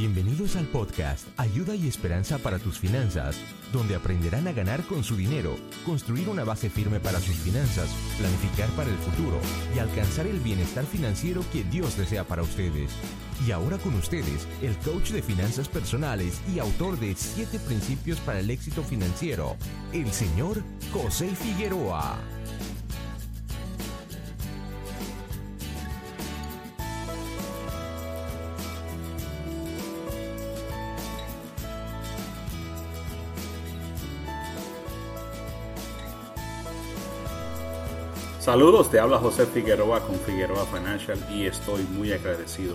Bienvenidos al podcast Ayuda y Esperanza para tus finanzas, donde aprenderán a ganar con su dinero, construir una base firme para sus finanzas, planificar para el futuro y alcanzar el bienestar financiero que Dios desea para ustedes. Y ahora con ustedes, el coach de finanzas personales y autor de 7 principios para el éxito financiero, el señor José Figueroa. Saludos, te habla José Figueroa con Figueroa Financial y estoy muy agradecido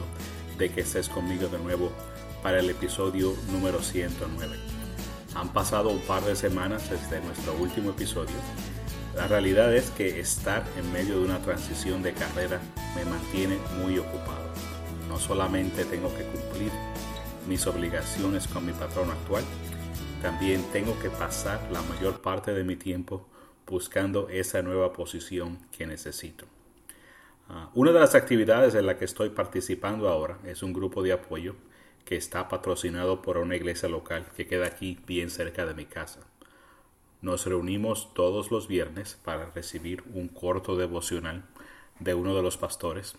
de que estés conmigo de nuevo para el episodio número 109. Han pasado un par de semanas desde nuestro último episodio. La realidad es que estar en medio de una transición de carrera me mantiene muy ocupado. No solamente tengo que cumplir mis obligaciones con mi patrón actual, también tengo que pasar la mayor parte de mi tiempo buscando esa nueva posición que necesito. Ah, una de las actividades en la que estoy participando ahora es un grupo de apoyo que está patrocinado por una iglesia local que queda aquí bien cerca de mi casa. Nos reunimos todos los viernes para recibir un corto devocional de uno de los pastores.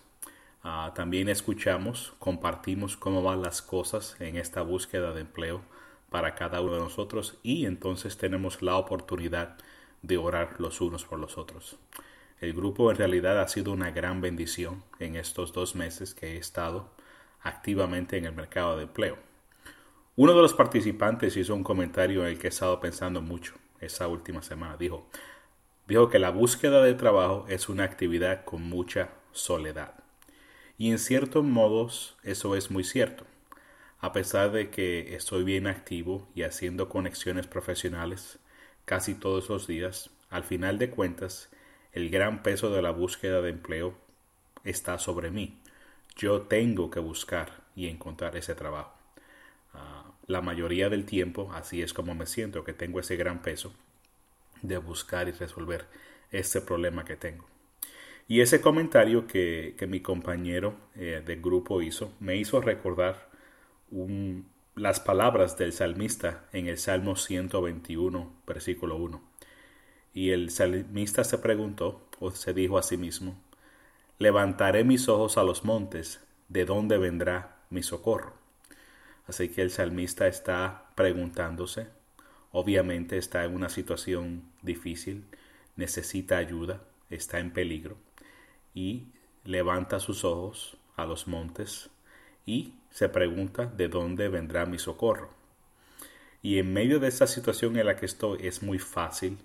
Ah, también escuchamos, compartimos cómo van las cosas en esta búsqueda de empleo para cada uno de nosotros y entonces tenemos la oportunidad de orar los unos por los otros. El grupo en realidad ha sido una gran bendición en estos dos meses que he estado activamente en el mercado de empleo. Uno de los participantes hizo un comentario en el que he estado pensando mucho esa última semana. Dijo, dijo que la búsqueda de trabajo es una actividad con mucha soledad. Y en ciertos modos eso es muy cierto. A pesar de que estoy bien activo y haciendo conexiones profesionales, casi todos los días, al final de cuentas, el gran peso de la búsqueda de empleo está sobre mí. Yo tengo que buscar y encontrar ese trabajo. Ah, la mayoría del tiempo, así es como me siento, que tengo ese gran peso de buscar y resolver este problema que tengo. Y ese comentario que, mi compañero eh, del grupo hizo me hizo recordar un, las palabras del salmista en el Salmo 121, versículo 1. Y el salmista se preguntó, o se dijo a sí mismo, levantaré mis ojos a los montes, ¿de dónde vendrá mi socorro? Así que el salmista está preguntándose, obviamente está en una situación difícil, necesita ayuda, está en peligro, y levanta sus ojos a los montes y se pregunta de dónde vendrá mi socorro. Y en medio de esta situación en la que estoy es muy fácil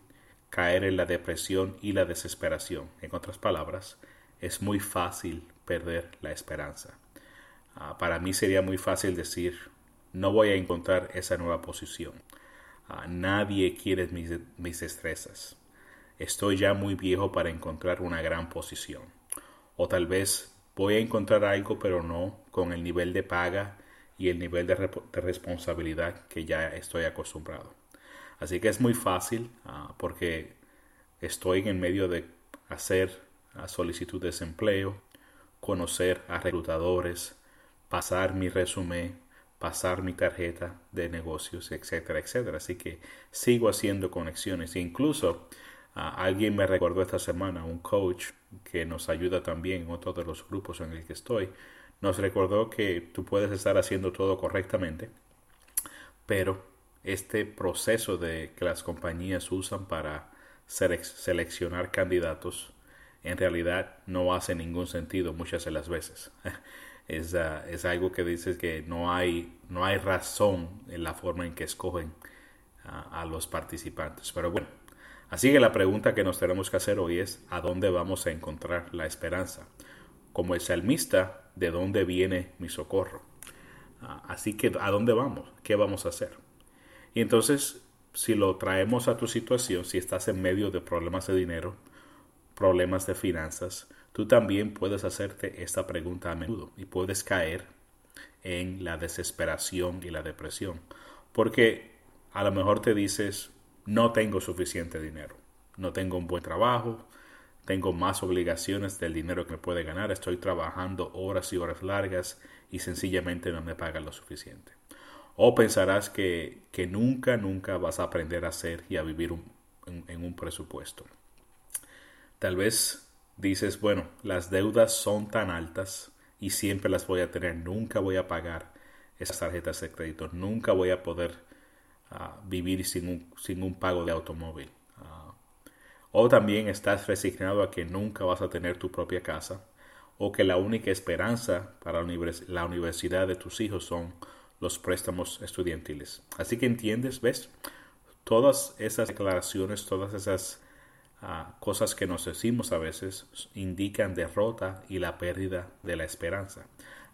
caer en la depresión y la desesperación. En otras palabras, es muy fácil perder la esperanza. Ah, para mí sería muy fácil decir, no voy a encontrar esa nueva posición. Ah, nadie quiere mis, mis destrezas. Estoy ya muy viejo para encontrar una gran posición. O tal vez voy a encontrar algo, pero no con el nivel de paga y el nivel de, responsabilidad que ya estoy acostumbrado. Así que es muy fácil ah, porque estoy en medio de hacer la solicitud de desempleo, conocer a reclutadores, pasar mi resumen, pasar mi tarjeta de negocios, etcétera, etcétera. Así que sigo haciendo conexiones. E incluso alguien me recordó esta semana, un coach que nos ayuda también en otro de los grupos en el que estoy, nos recordó que tú puedes estar haciendo todo correctamente, pero este proceso de que las compañías usan para seleccionar candidatos en realidad no hace ningún sentido muchas de las veces. Es, ah, es algo que dices que no hay, no hay razón en la forma en que escogen a los participantes. Pero bueno, Así que la pregunta que nos tenemos que hacer hoy es ¿a dónde vamos a encontrar la esperanza? Como el salmista, ¿de dónde viene mi socorro? Ah, así que ¿a dónde vamos? ¿Qué vamos a hacer? Y entonces, si lo traemos a tu situación, si estás en medio de problemas de dinero, problemas de finanzas, tú también puedes hacerte esta pregunta a menudo y puedes caer en la desesperación y la depresión. Porque a lo mejor te dices, no tengo suficiente dinero, no tengo un buen trabajo, tengo más obligaciones del dinero que me puede ganar, estoy trabajando horas y horas largas y sencillamente no me pagan lo suficiente. O pensarás que, que nunca, nunca vas a aprender a hacer y a vivir en un presupuesto. Tal vez dices, bueno, las deudas son tan altas y siempre las voy a tener, nunca voy a pagar esas tarjetas de crédito, nunca voy a poder ah, vivir sin un, sin un pago de automóvil. Ah, o también estás resignado a que nunca vas a tener tu propia casa o que la única esperanza para la universidad de tus hijos son los préstamos estudiantiles. Así que entiendes, ¿ves? Todas esas declaraciones, todas esas cosas que nos decimos a veces indican derrota y la pérdida de la esperanza.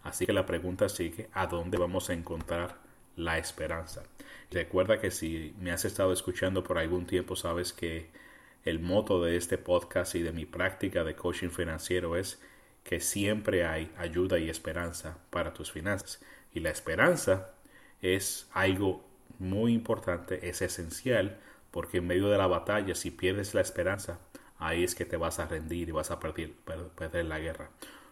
Así que la pregunta sigue, ¿a dónde vamos a encontrar la esperanza? Recuerda que si me has estado escuchando por algún tiempo, sabes que el moto de este podcast y de mi práctica de coaching financiero es que siempre hay ayuda y esperanza para tus finanzas. Y la esperanza es algo muy importante, es esencial porque en medio de la batalla, si pierdes la esperanza, ahí es que te vas a rendir y vas a perder, perder la guerra.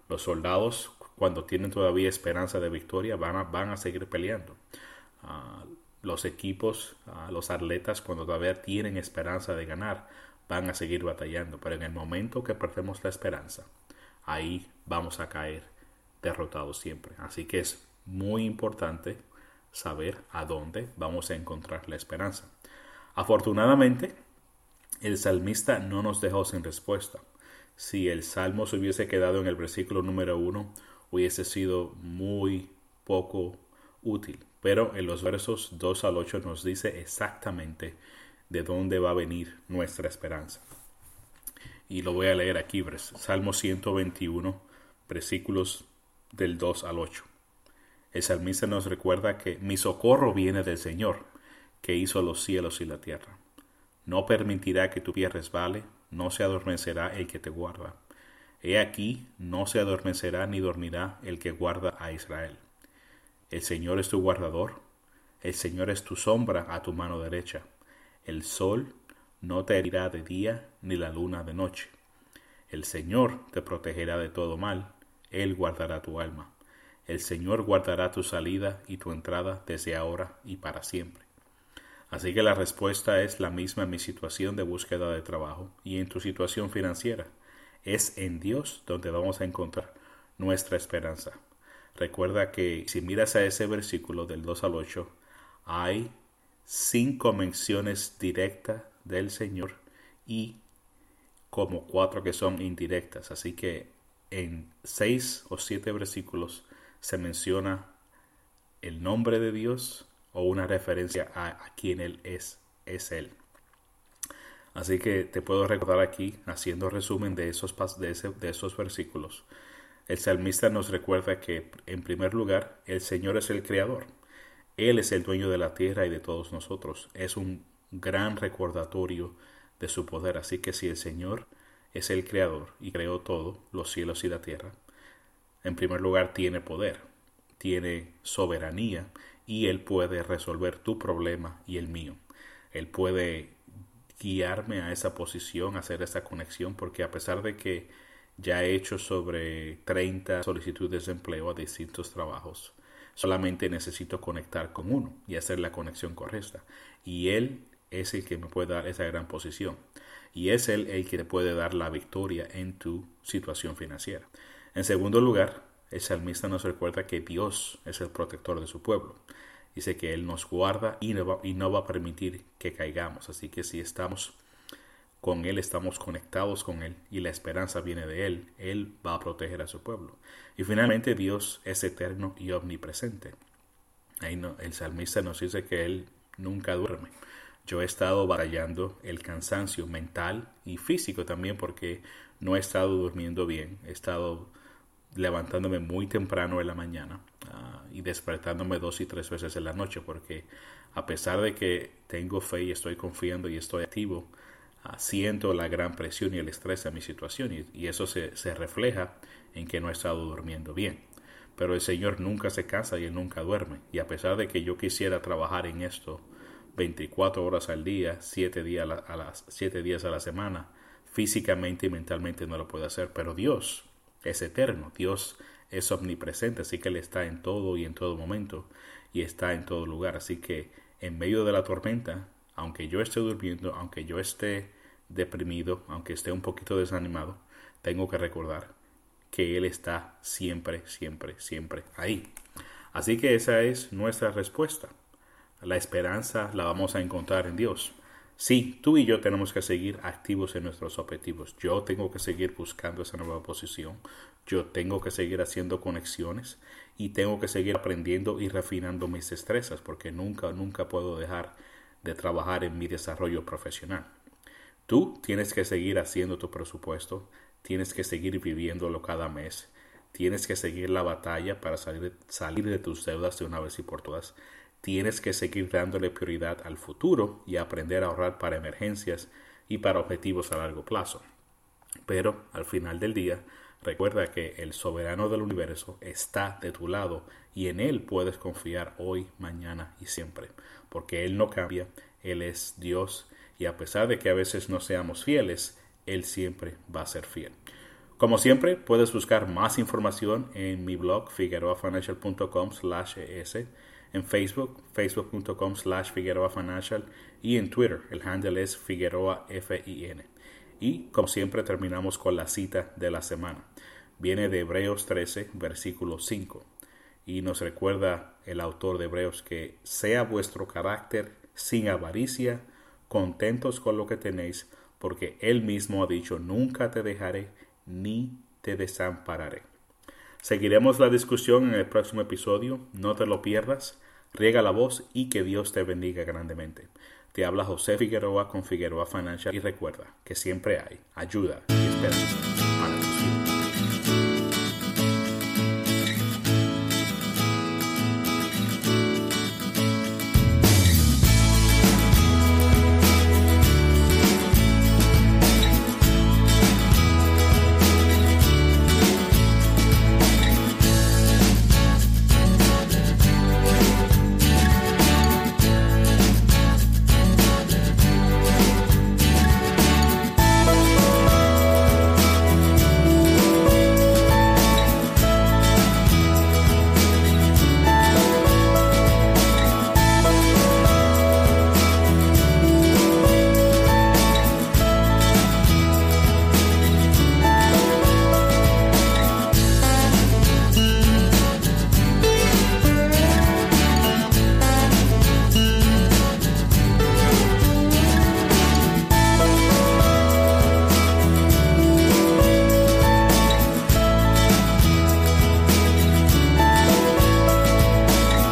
Los soldados, cuando tienen todavía esperanza de victoria, van a, van a seguir peleando. Ah, los equipos, ah, los atletas, cuando todavía tienen esperanza de ganar, van a seguir batallando. Pero en el momento que perdemos la esperanza, ahí vamos a caer derrotados siempre. Así que es muy importante saber a dónde vamos a encontrar la esperanza. Afortunadamente, el salmista no nos dejó sin respuesta. Si el salmo se hubiese quedado en el versículo número uno, hubiese sido muy poco útil. Pero en los versos 2 al 8 nos dice exactamente de dónde va a venir nuestra esperanza. Y lo voy a leer aquí, Salmo 121, versículos del 2 al 8. El salmista nos recuerda que mi socorro viene del Señor que hizo los cielos y la tierra. No permitirá que tu pie resbale, no se adormecerá el que te guarda. He aquí, no se adormecerá ni dormirá el que guarda a Israel. El Señor es tu guardador, el Señor es tu sombra a tu mano derecha. El sol no te herirá de día, ni la luna de noche. El Señor te protegerá de todo mal, Él guardará tu alma. El Señor guardará tu salida y tu entrada desde ahora y para siempre. Así que la respuesta es la misma en mi situación de búsqueda de trabajo y en tu situación financiera. Es en Dios donde vamos a encontrar nuestra esperanza. Recuerda que si miras a ese versículo del 2 al 8, hay cinco menciones directas del Señor y como cuatro que son indirectas. Así que en seis o siete versículos se menciona el nombre de Dios, o una referencia a, quien Él es, es Él. Así que te puedo recordar aquí, haciendo resumen de esos, de, de esos versículos, el salmista nos recuerda que, en primer lugar, el Señor es el Creador. Él es el dueño de la tierra y de todos nosotros. Es un gran recordatorio de su poder. Así que si el Señor es el Creador y creó todo, los cielos y la tierra, en primer lugar tiene poder, tiene soberanía y Él puede resolver tu problema y el mío. Él puede guiarme a esa posición, hacer esa conexión, porque a pesar de que ya he hecho sobre 30 solicitudes de empleo a distintos trabajos, solamente necesito conectar con uno y hacer la conexión correcta. Y Él es el que me puede dar esa gran posición. Y es Él el que te puede dar la victoria en tu situación financiera. En segundo lugar, el salmista nos recuerda que Dios es el protector de su pueblo. Dice que Él nos guarda y no, va, y no va a permitir que caigamos. Así que si estamos con Él, estamos conectados con Él y la esperanza viene de Él, Él va a proteger a su pueblo. Y finalmente Dios es eterno y omnipresente. Ahí no, el salmista nos dice que Él nunca duerme. Yo he estado batallando el cansancio mental y físico también porque no he estado durmiendo bien. He estado levantándome muy temprano en la mañana ah, y despertándome dos y tres veces en la noche porque a pesar de que tengo fe y estoy confiando y estoy activo, ah, siento la gran presión y el estrés de mi situación y, eso se, refleja en que no he estado durmiendo bien. Pero el Señor nunca se cansa y Él nunca duerme. Y a pesar de que yo quisiera trabajar en esto 24 horas al día, 7 días a, las, 7 días a la semana, físicamente y mentalmente no lo puede hacer, pero Dios es eterno, Dios es omnipresente, así que Él está en todo y en todo momento y está en todo lugar. Así que en medio de la tormenta, aunque yo esté durmiendo, aunque yo esté deprimido, aunque esté un poquito desanimado, tengo que recordar que Él está siempre, siempre, siempre ahí. Así que esa es nuestra respuesta. La esperanza la vamos a encontrar en Dios. Sí, tú y yo tenemos que seguir activos en nuestros objetivos. Yo tengo que seguir buscando esa nueva posición. Yo tengo que seguir haciendo conexiones y tengo que seguir aprendiendo y refinando mis destrezas porque nunca, nunca puedo dejar de trabajar en mi desarrollo profesional. Tú tienes que seguir haciendo tu presupuesto, tienes que seguir viviéndolo cada mes, tienes que seguir la batalla para salir, salir de tus deudas de una vez y por todas tienes que seguir dándole prioridad al futuro y aprender a ahorrar para emergencias y para objetivos a largo plazo. Pero al final del día, recuerda que el soberano del universo está de tu lado y en él puedes confiar hoy, mañana y siempre, porque él no cambia, él es Dios y a pesar de que a veces no seamos fieles, él siempre va a ser fiel. Como siempre, puedes buscar más información en mi blog figueroafinancial.com/es en Facebook, facebook.com slash Figueroa Financial y en Twitter, el handle es Figueroa. Y como siempre terminamos con la cita de la semana. Viene de Hebreos 13, versículo 5. Y nos recuerda el autor de Hebreos que sea vuestro carácter sin avaricia, contentos con lo que tenéis, porque Él mismo ha dicho, nunca te dejaré ni te desampararé. Seguiremos la discusión en el próximo episodio, no te lo pierdas, riega la voz y que Dios te bendiga grandemente. Te habla José Figueroa con Figueroa Financial y recuerda que siempre hay ayuda y esperanza.